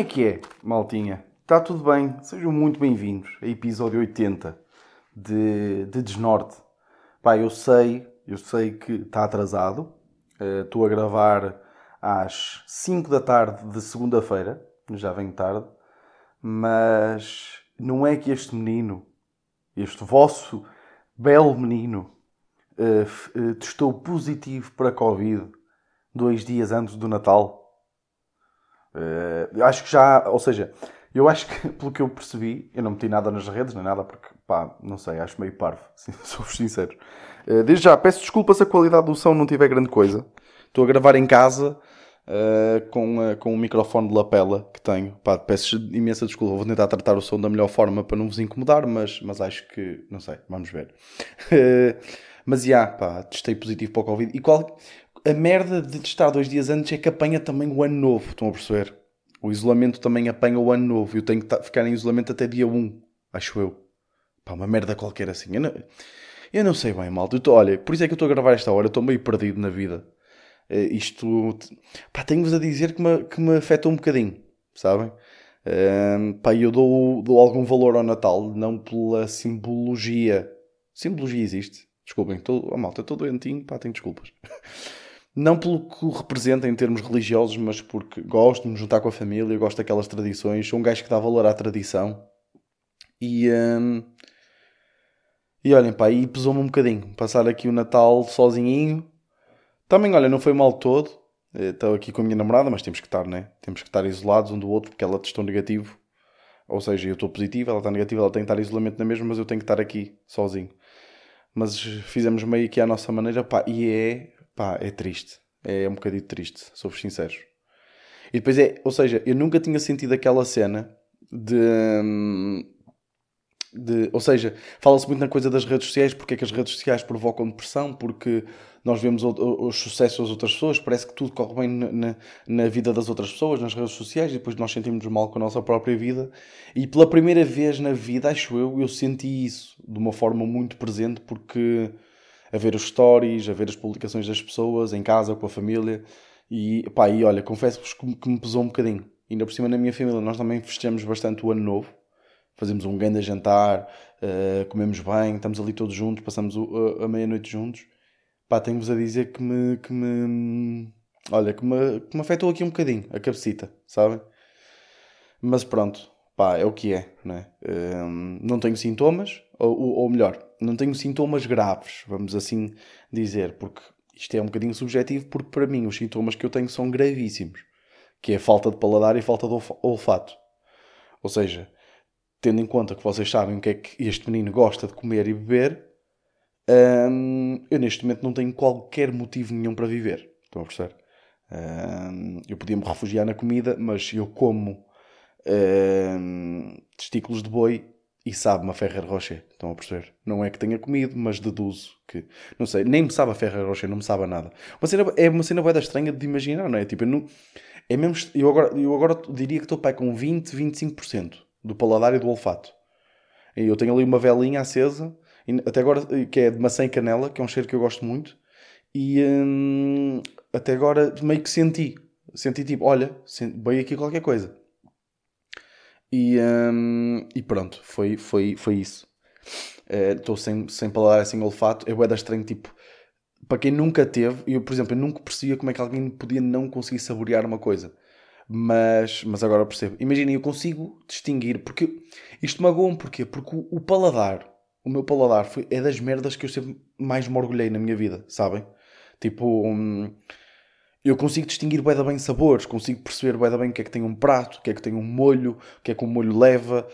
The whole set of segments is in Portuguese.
É que é, maltinha? Está tudo bem? Sejam muito bem-vindos a episódio 80 de, de Desnorte. Pá, eu sei, eu sei que está atrasado. Eh, Estou a gravar às 5 da tarde de segunda-feira, já venho tarde, mas não é que este menino, este vosso belo menino, f- eh, testou positivo para Covid dois dias antes do Natal. Eh, eu acho que já, ou seja, eu acho que pelo que eu percebi, eu não meti nada nas redes, nem nada, porque pá, não sei, acho meio parvo, sou-vos sincero. Eh, desde já, peço desculpa se a qualidade do som não tiver grande coisa. Estou a gravar em casa eh, com, com um microfone de lapela que tenho. Pá, peço imensa desculpa, vou tentar tratar o som da melhor forma para não vos incomodar, mas, mas acho que, não sei, vamos ver. Mas já, pá, testei positivo para o Covid. E qual, a merda de testar dois dias antes é que apanha também o ano novo, estão a perceber? O isolamento também apanha o ano novo. Eu tenho que ficar em isolamento até dia 1, acho eu. Pá, uma merda qualquer assim. Eu não, eu não sei bem, malta. Eu tô- olha, por isso é que eu estou a gravar esta hora. Eu estou meio perdido na vida. Eh, isto, pá, tenho-vos a dizer que me, que me afetou um bocadinho, sabem? Ehm, pá, eu dou, dou algum valor ao Natal, não pela simbologia. Simbologia existe. Desculpem, tô, oh, malta, estou doentinho, pá, tenho desculpas. Não pelo que representa em termos religiosos, mas porque gosto de me juntar com a família, gosto daquelas tradições, sou um gajo que dá valor à tradição. E, hum, e olhem, pá, e pesou-me um bocadinho passar aqui o Natal sozinho. Também, olha, não foi mal todo. Estou aqui com a minha namorada, mas temos que estar, né? Temos que estar isolados um do outro porque ela testou negativo. Ou seja, eu estou positivo, ela está negativa, ela tem que estar em isolamento na mesma, mas eu tenho que estar aqui sozinho. Mas fizemos meio que à nossa maneira, pá, e é, pá, é triste. É um bocadinho triste, sou-vos sinceros. E depois é, ou seja, eu nunca tinha sentido aquela cena de. hum, de ou seja, fala-se muito na coisa das redes sociais, porque é que as redes sociais provocam depressão, porque nós vemos os sucessos das outras pessoas, parece que tudo corre bem na, na, na vida das outras pessoas, nas redes sociais, e depois nós sentimos mal com a nossa própria vida. E pela primeira vez na vida, acho eu, eu senti isso de uma forma muito presente, porque a ver os stories, a ver as publicações das pessoas, em casa, com a família. E pá, e olha, confesso-vos que, me pesou um bocadinho. Ainda por cima na minha família, nós também festejamos bastante o ano novo. Fazemos um grande jantar, eh, comemos bem, estamos ali todos juntos, passamos o- a, a meia-noite juntos. Pá, tenho-vos a dizer que me, que me. Olha, que me, que me afetou aqui um bocadinho, a cabecita, sabem? Mas pronto, pá, é o que é, não é? Hum, não tenho sintomas, ou- ou melhor, não tenho sintomas graves, vamos assim dizer, porque isto é um bocadinho subjetivo, porque para mim os sintomas que eu tenho são gravíssimos, que é falta de paladar e falta de olfa- olfato. Ou seja, tendo em conta que vocês sabem o que é que este menino gosta de comer e beber, hum, eu neste momento não tenho qualquer motivo nenhum para viver. Estão a perceber? Hum, eu podia me refugiar na comida, mas eu como hum, testículos de boi e sabe-me a Ferrer Rocher. Estão a perceber? Não é que tenha comido, mas deduzo que. Não sei, nem me sabe a Ferrer Rocher, não me sabe a nada. Uma cena, é uma cena bué da estranha de imaginar, não é? Tipo, eu, não, é mesmo, eu, agora, eu agora diria que estou pai com 20, 25% do paladar e do olfato. E eu tenho ali uma velinha acesa, até agora, que é de maçã e canela, que é um cheiro que eu gosto muito. E hum, até agora meio que senti. Senti tipo, olha, veio aqui qualquer coisa. E, hum, e pronto, foi, foi, foi isso. Estou sem, sem paladar, sem olfato. É bué da estranho, tipo... Para quem nunca teve, eu, por exemplo, eu nunca percebia como é que alguém podia não conseguir saborear uma coisa. Mas, mas agora percebo. Imaginem, eu consigo distinguir, porque isto magoa-me, porquê? Porque o, o paladar, o meu paladar, foi, é das merdas que eu sempre mais me orgulhei na minha vida, sabem? Tipo, hum, eu consigo distinguir da bem sabores, consigo perceber da bem o que é que tem um prato, o que é que tem um molho, o que é que um molho leva.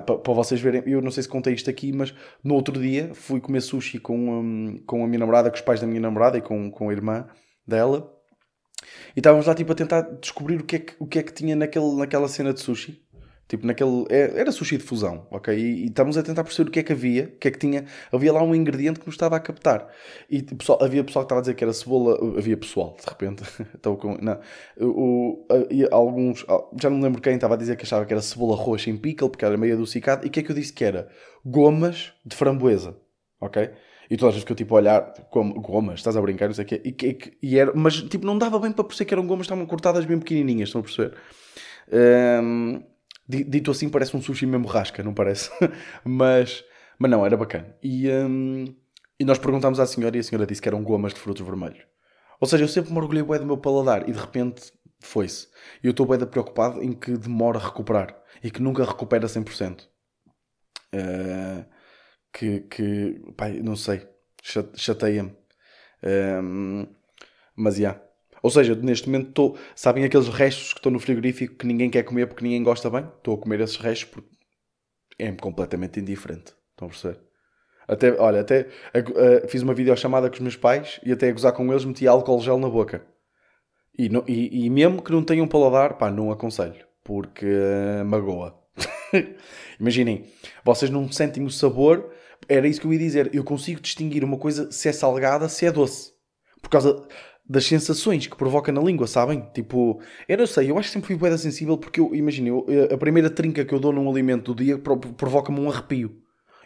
pa- para vocês verem, eu não sei se contei isto aqui, mas no outro dia fui comer sushi com, hum, com a minha namorada, com os pais da minha namorada e com, com a irmã dela. E estávamos lá tipo a tentar descobrir o que é que, o que, é que tinha naquele, naquela cena de sushi. Tipo, naquele. é- Era sushi de fusão, ok? E, e estávamos a tentar perceber o que é que havia, o que é que tinha. Havia lá um ingrediente que nos estava a captar. E o pessoal, havia pessoal que estava a dizer que era cebola. Havia pessoal, de repente. Estou com. Não. O, alguns. Já não me lembro quem estava a dizer que achava que era cebola roxa em pickle, porque era meio adocicado. E o que é que eu disse que era? Gomas de framboesa, ok? E toda a gente ficou tipo a olhar, como, gomas, estás a brincar, não sei o quê. E, e, e era, mas tipo, não dava bem para perceber que eram gomas, estavam cortadas bem pequenininhas, estão a perceber? Um, dito assim, parece um sushi mesmo rasca, não parece? mas, mas não, era bacana. E, um, e nós perguntámos à senhora e a senhora disse que eram gomas de frutos vermelhos. Ou seja, eu sempre me orgulhei bem do meu paladar e de repente foi-se. E eu estou bem preocupado em que demora a recuperar e que nunca recupera 100%. Uh, que, que pai, não sei, chateia-me. Um, mas já. Yeah. Ou seja, neste momento estou. Sabem aqueles restos que estão no frigorífico que ninguém quer comer porque ninguém gosta bem? Estou a comer esses restos porque é-me completamente indiferente. Estão a perceber? Até, olha, até uh, fiz uma videochamada com os meus pais e até a gozar com eles meti álcool gel na boca. E, e, e mesmo que não tenham paladar, pá, não aconselho. Porque uh, magoa. Imaginem, vocês não sentem o sabor. Era isso que eu ia dizer. Eu consigo distinguir uma coisa se é salgada, se é doce. Por causa das sensações que provoca na língua, sabem? Tipo, eu não sei, eu acho que sempre fui boeda sensível porque eu, imagino, a primeira trinca que eu dou num alimento do dia provoca-me um arrepio.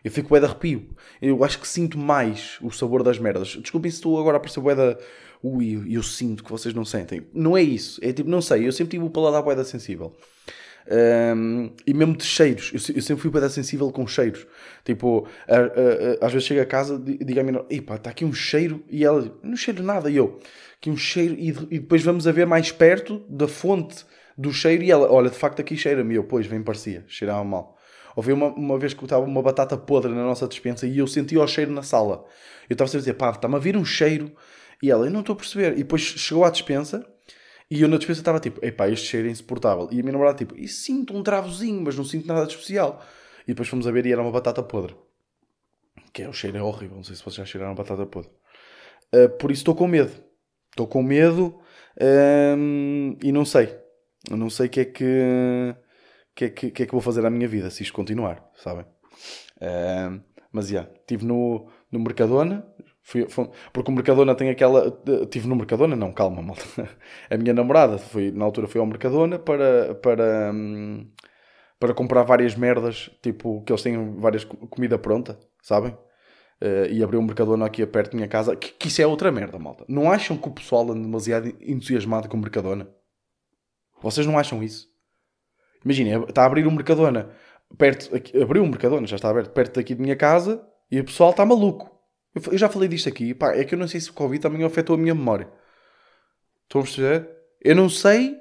Eu fico de arrepio. Eu acho que sinto mais o sabor das merdas. Desculpem se estou agora a parecer bué da... Ui, eu sinto que vocês não sentem. Não é isso. É tipo, não sei, eu sempre tive o paladar bué da sensível. Um, e mesmo de cheiros, eu, eu sempre fui para sensível com cheiros. Tipo, a, a, a, às vezes chego a casa e digo à minha pá, está aqui um cheiro, e ela, não cheiro nada, e eu, aqui um cheiro, e, e, depois vamos a ver mais perto da fonte do cheiro, e ela, olha, de facto aqui cheira-me, e eu, pois, bem parecia, cheirava mal. Houve uma, uma vez que estava uma batata podre na nossa despensa e eu senti o cheiro na sala. Eu estava a dizer, pá, está-me a vir um cheiro, e ela, não estou a perceber. E depois chegou à despensa e eu na despensa estava tipo, epá, este cheiro é insuportável. E a minha namorada tipo, e sinto um travozinho, mas não sinto nada de especial. E depois fomos a ver e era uma batata podre. Que é, o cheiro é horrível, não sei se vocês já cheiraram batata podre. Uh, por isso estou com medo. Estou com medo um, e não sei. Eu não sei o que é que, que, é que, que, é que vou fazer à minha vida se isto continuar, sabem? Mas já, yeah, estive no, no Mercadona, Fui, fui, porque o Mercadona tem aquela. Tive no Mercadona? Não, calma, malta. A minha namorada, foi, na altura, foi ao Mercadona para, para, hum, para comprar várias merdas, tipo, que eles têm várias comida pronta, sabem? Uh, e abriu um Mercadona aqui perto da minha casa, que, que, isso é outra merda, malta. Não acham que o pessoal anda demasiado entusiasmado com o Mercadona? Vocês não acham isso? Imaginem, está a abrir um Mercadona perto. Aqui, abriu um Mercadona, já está aberto perto daqui de minha casa e o pessoal está maluco eu já falei disto aqui, pá, é que eu não sei se o Covid também afetou a minha memória. Estão a perceber? Eu não sei.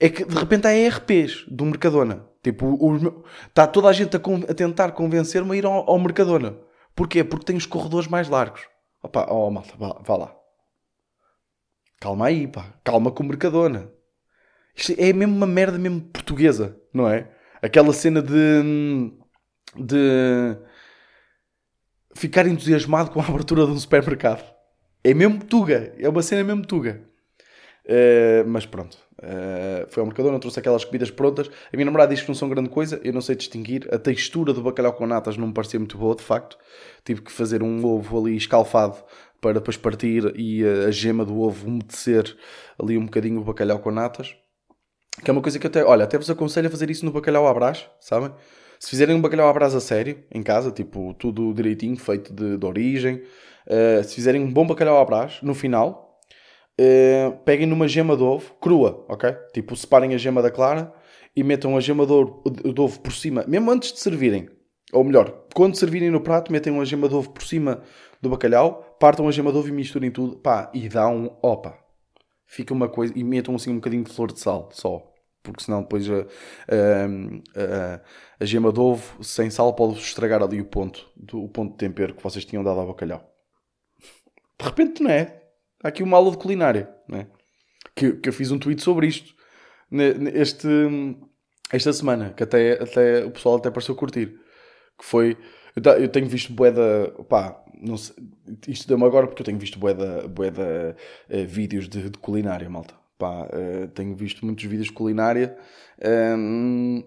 É que de repente há ERPs do Mercadona. Tipo, está toda a gente a, a tentar convencer-me a ir ao, ao, Mercadona. Porquê? Porque tem os corredores mais largos. Opa, oh malta, vá, vá lá. Calma aí, pá. Calma com o Mercadona. Isto é mesmo uma merda mesmo portuguesa, não é? Aquela cena de. de ficar entusiasmado com a abertura de um supermercado. É mesmo tuga, é uma cena mesmo tuga. Uh, mas pronto, uh, foi ao Mercadona, trouxe aquelas comidas prontas. A minha namorada diz que não são grande coisa, eu não sei distinguir. A textura do bacalhau com natas não me parecia muito boa, de facto. Tive que fazer um ovo ali escalfado para depois partir e a gema do ovo umedecer ali um bocadinho o bacalhau com natas. Que é uma coisa que até, olha, até vos aconselho a fazer isso no bacalhau à brás, sabem? Se fizerem um bacalhau à brasa sério, em casa, tipo, tudo direitinho, feito de, de origem, uh, se fizerem um bom bacalhau à brás, no final, uh, peguem numa gema de ovo, crua, ok? Tipo, separem a gema da clara e metam a gema de ovo por cima, mesmo antes de servirem. Ou melhor, quando servirem no prato, metem uma gema de ovo por cima do bacalhau, partam a gema de ovo e misturem tudo, pá, e dá um, opa, fica uma coisa, e metam assim um bocadinho de flor de sal, só porque senão depois a, a, a, a gema de ovo sem sal pode estragar ali o ponto, do, o ponto de tempero que vocês tinham dado ao bacalhau. De repente, não é? Há aqui uma aula de culinária, não é? Que, que eu fiz um tweet sobre isto este, esta semana, que até, até o pessoal até pareceu curtir. Que foi. Eu tenho visto boeda. Pá, não sei, isto deu-me agora porque eu tenho visto boeda, boeda uh, vídeos de, de culinária, malta Pá, uh, tenho visto muitos vídeos de culinária um, ehm,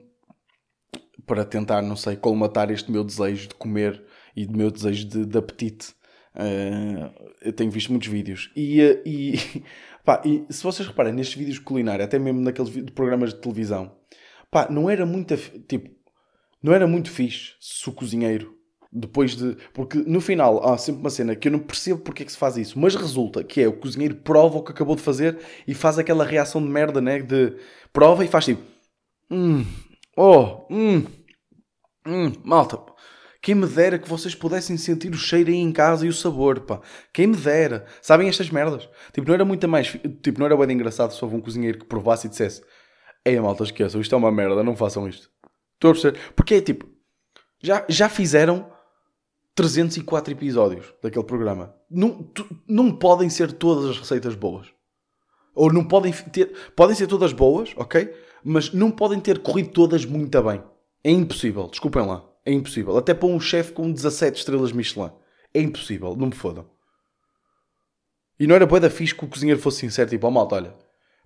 para tentar, não sei, colmatar este meu desejo de comer e do meu desejo de, de apetite. Uh, eu tenho visto muitos vídeos e, eh, e, pá, e se vocês reparem nestes vídeos de culinária, até mesmo naqueles programas de televisão, pá, não era muito tipo, não era muito fixe se o cozinheiro Depois de. Porque no final há sempre uma cena que eu não percebo porque é que se faz isso, mas resulta que é o cozinheiro prova o que acabou de fazer e faz aquela reação de merda, né? De prova e faz tipo. Hum, oh, hum, hum, malta. Quem me dera que vocês pudessem sentir o cheiro aí em casa e o sabor, pá. Quem me dera. Sabem estas merdas? Tipo, não era muito mais. Tipo, não era bem engraçado se houve um cozinheiro que provasse e dissesse: Ei, malta, esqueçam, isto é uma merda, não façam isto. Estou a perceber? Porque é tipo. Já, já fizeram 304 episódios daquele programa. Não, tu, não podem ser todas as receitas boas. Ou não podem ter. Podem ser todas boas, ok? Mas não podem ter corrido todas muito bem. É impossível, desculpem lá. É impossível. Até para um chefe com 17 estrelas Michelin. É impossível, não me fodam. E não era boa da fixe que o cozinheiro fosse sincero, tipo, ó oh, malta, olha,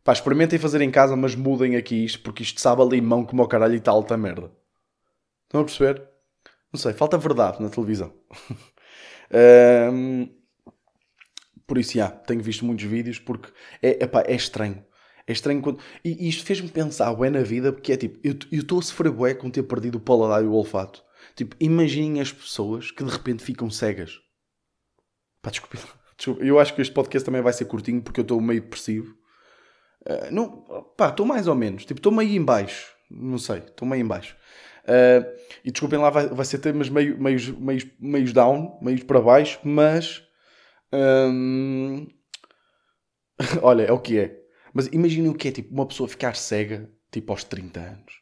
pá, experimentem fazer em casa, mas mudem aqui isto, porque isto sabe a limão como o caralho e tal, alta merda. Estão a perceber? Não sei, falta verdade na televisão. um, por isso, já, tenho visto muitos vídeos porque é, epá, é estranho. É estranho quando. E isto fez-me pensar, bué na vida, porque é tipo, eu estou a sofrer bué com ter perdido o paladar e o olfato. Tipo, imaginem as pessoas que de repente ficam cegas. Pá, desculpa. Eu acho que este podcast também vai ser curtinho porque eu estou meio depressivo. Uh, não, pá, estou mais ou menos. Tipo, estou meio em baixo. Não sei, estou meio em baixo. Uh, e desculpem lá, vai, vai ser temas meio, meios, meios, meios down, meios para baixo, mas. Um... Olha, é o que é. Mas imaginem o que é tipo uma pessoa ficar cega tipo aos 30 anos.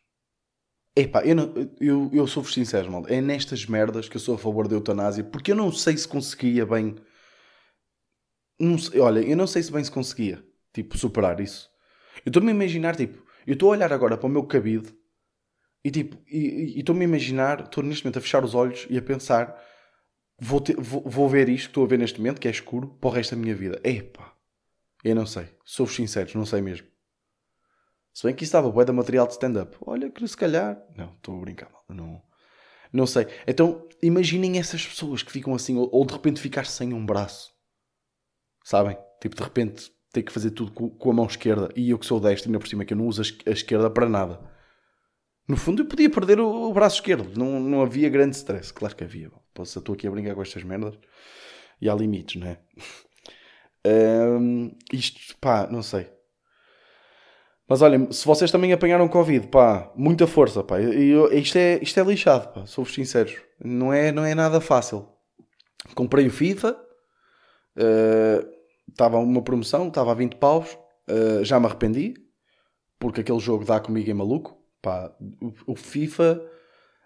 Epá, eu, eu, eu sou-vos sincero, mal. É nestas merdas que eu sou a favor da eutanásia, porque eu não sei se conseguia bem. Sei, olha, eu não sei se bem se conseguia, tipo, superar isso. Eu estou-me a imaginar, tipo, eu estou a olhar agora para o meu cabide e tipo, e estou-me a imaginar, estou neste momento a fechar os olhos e a pensar, vou, ter, vou, vou, ver isto que estou a ver neste momento, que é escuro, para o resto da minha vida. Epá, eu não sei. Sou-vos sinceros, não sei mesmo. Se bem que isso estava bué da material de stand-up. Olha, que se calhar... Não, estou a brincar, não... Não sei. Então, imaginem essas pessoas que ficam assim, ou, ou de repente ficar sem um braço. Sabem? Tipo, de repente ter que fazer tudo com, com a mão esquerda. E eu que sou destro, ainda por cima, que eu não uso a esquerda para nada. No fundo, eu podia perder o, o braço esquerdo. Não, não havia grande stress. Claro que havia. Posso, estou aqui a brincar com estas merdas. E há limites, não é? um, isto, pá, não sei. Mas olhem, se vocês também apanharam Covid, pá, muita força, pá. Eu, isto, é, isto é lixado, pá, sou-vos sinceros. Não é, não é nada fácil. Comprei o FIFA, estava uh, uma promoção, estava a 20 paus, uh, já me arrependi, porque aquele jogo dá comigo em maluco. Pá, o, FIFA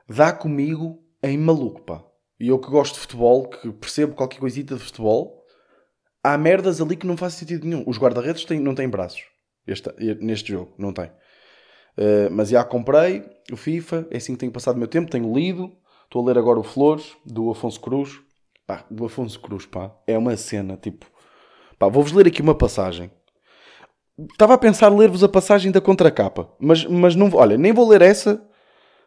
dá comigo em maluco, pá. E eu que gosto de futebol, que percebo qualquer coisita de futebol, há merdas ali que não fazem sentido nenhum. Os guarda-redes não têm braços este, neste jogo, não tem. Uh, mas já comprei o FIFA, é assim que tenho passado o meu tempo, tenho lido, estou a ler agora o Flores, do Afonso Cruz. Pá, do Afonso Cruz, pá, é uma cena, tipo... Pá, vou-vos ler aqui uma passagem Estava a pensar ler-vos a passagem da contracapa, mas, mas não, olha, nem vou ler essa,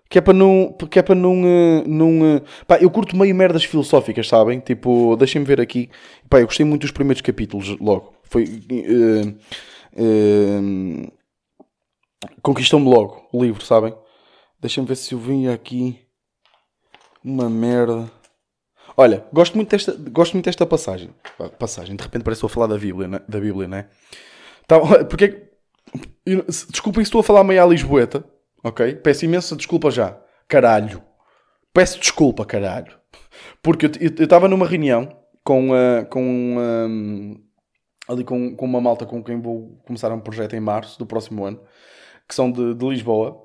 que é para não, que é para não, uh, não uh, pá, eu curto meio merdas filosóficas, sabem? Tipo, deixem-me ver aqui, pá, eu gostei muito dos primeiros capítulos logo, foi, uh, uh, conquistou-me logo o livro, sabem? Deixem-me ver se eu vim aqui uma merda. Olha, gosto muito desta, gosto muito desta passagem. Passagem, de repente parece que estou a falar da Bíblia, né? da Bíblia, não é? Tá, porque Desculpem se estou a falar meio à Lisboeta, ok? Peço imensa desculpa já. Caralho. Peço desculpa, caralho. Porque eu estava numa reunião com, uh, com um, ali com, com uma malta com quem vou começar um projeto em março do próximo ano, que são de, de Lisboa,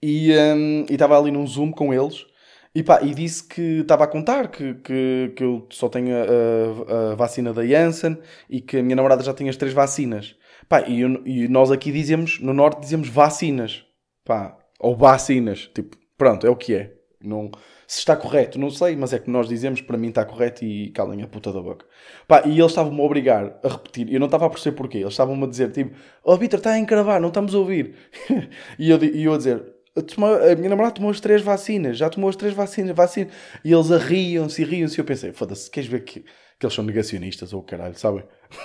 e um, estava ali num Zoom com eles. E, pá, e disse que estava a contar que, que, que eu só tenho a, a, a vacina da Janssen e que a minha namorada já tinha as três vacinas. Pá, e, e, nós aqui dizemos, no Norte dizemos vacinas. Pá, ou vacinas. Tipo, pronto, é o que é. Não, se está correto, não sei, mas é que nós dizemos, para mim está correto e calem a puta da boca. Pá, e eles estavam-me a obrigar a repetir. Eu não estava a perceber porquê. Eles estavam-me a dizer, tipo, oh Vitor, está a encravar, não estamos a ouvir. e, eu, e eu a dizer, a minha namorada tomou as três vacinas, já tomou as três vacinas, vacina. E eles riam-se e riam-se. E eu pensei, foda-se, queres ver que, que eles são negacionistas ou oh, caralho, sabem?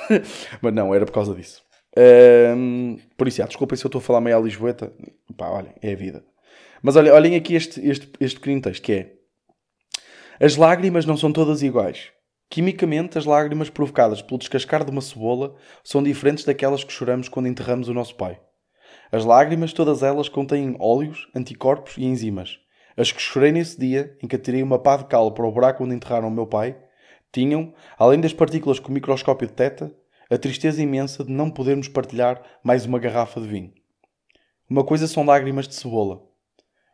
mas não, era por causa disso. Um, por isso, já, desculpem se eu estou a falar meio à Lisboeta. Pá, olhem, é a vida. Mas olhem, aqui este, este, este pequenino texto que é As lágrimas não são todas iguais. Quimicamente, as lágrimas provocadas pelo descascar de uma cebola são diferentes daquelas que choramos quando enterramos o nosso pai. As lágrimas, todas elas, contêm óleos, anticorpos e enzimas. As que chorei nesse dia, em que atirei uma pá de cal para o buraco onde enterraram o meu pai, tinham, além das partículas que o microscópio detecta, a tristeza imensa de não podermos partilhar mais uma garrafa de vinho. Uma coisa são lágrimas de cebola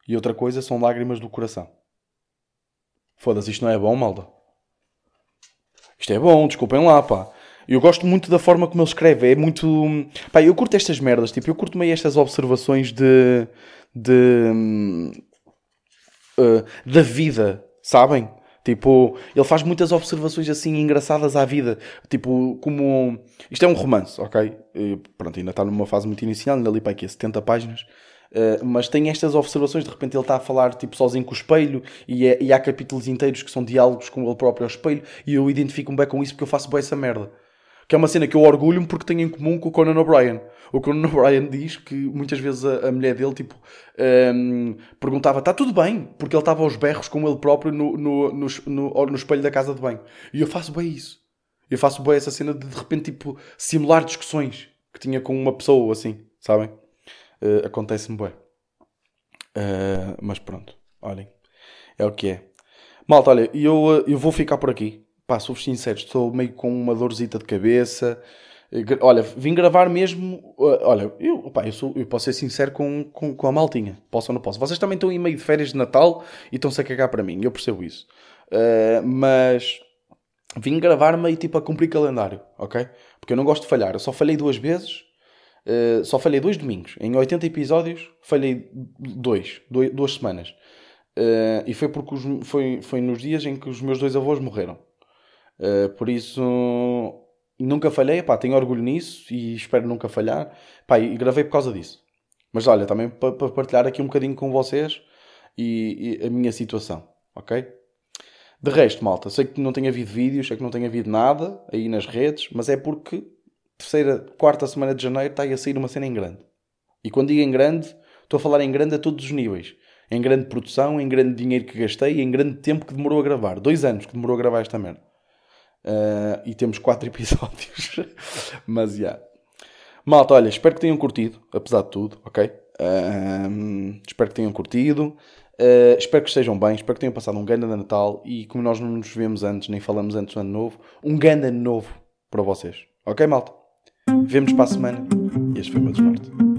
e outra coisa são lágrimas do coração. Foda-se, isto não é bom, malda? Isto é bom, desculpem lá, pá. Eu gosto muito da forma como ele escreve. É muito. Pá, eu curto estas merdas. Tipo, eu curto meio estas observações de. de. Uh, da vida, sabem? Tipo, ele faz muitas observações assim engraçadas à vida. Tipo, como. Isto é um romance, ok? E, pronto, ainda está numa fase muito inicial, ainda ali para aqui 70 páginas. Uh, mas tem estas observações, de repente ele está a falar tipo sozinho com o espelho e, é, e há capítulos inteiros que são diálogos com ele próprio ao espelho e eu identifico-me bem com isso porque eu faço bem essa merda. Que é uma cena que eu orgulho-me porque tenho em comum com o Conan O'Brien. O Conan O'Brien diz que muitas vezes a, a mulher dele tipo, um, perguntava: está tudo bem? Porque ele estava aos berros com ele próprio no, no, no, no, no espelho da casa de banho. E eu faço bem isso. Eu faço bem essa cena de de repente tipo, simular discussões que tinha com uma pessoa assim, sabem? Uh, Acontece-me bem. Uh, mas pronto, olhem, é o que é. Malta, olha, eu, eu vou ficar por aqui. Pá, sou-vos sincero, estou meio com uma dorzita de cabeça. Olha, vim gravar mesmo. Olha, eu, eu, sou, eu posso ser sincero com, com, com, a maltinha. Posso ou não posso? Vocês também estão em meio de férias de Natal e estão-se a cagar para mim. Eu percebo isso. Uh, mas vim gravar meio tipo a cumprir calendário, ok? Porque eu não gosto de falhar. Eu só falhei duas vezes. Uh, só falhei dois domingos. Em 80 episódios, falhei dois. dois duas semanas. Uh, e foi porque os, foi, foi nos dias em que os meus dois avós morreram. Uh, por isso, nunca falhei, pá, tenho orgulho nisso e espero nunca falhar. Pá, e gravei por causa disso. Mas olha, também para partilhar aqui um bocadinho com vocês e, e, a minha situação, ok? De resto, malta, sei que não tem havido vídeos, sei que não tem havido nada aí nas redes, mas é porque terceira, quarta semana de janeiro está aí a sair uma cena em grande. E quando digo em grande, estou a falar em grande a todos os níveis. Em grande produção, em grande dinheiro que gastei, em grande tempo que demorou a gravar. Dois anos que demorou a gravar esta merda. Uh, e temos quatro episódios. Mas já. Yeah. Malta, olha, espero que tenham curtido, apesar de tudo, ok? Uh, espero que tenham curtido. Uh, espero que estejam bem, espero que tenham passado um grande Natal e como nós não nos vemos antes, nem falamos antes do ano novo, um grande ano novo para vocês. Ok, malta? Vemos para a semana este foi o meu. Desnorte.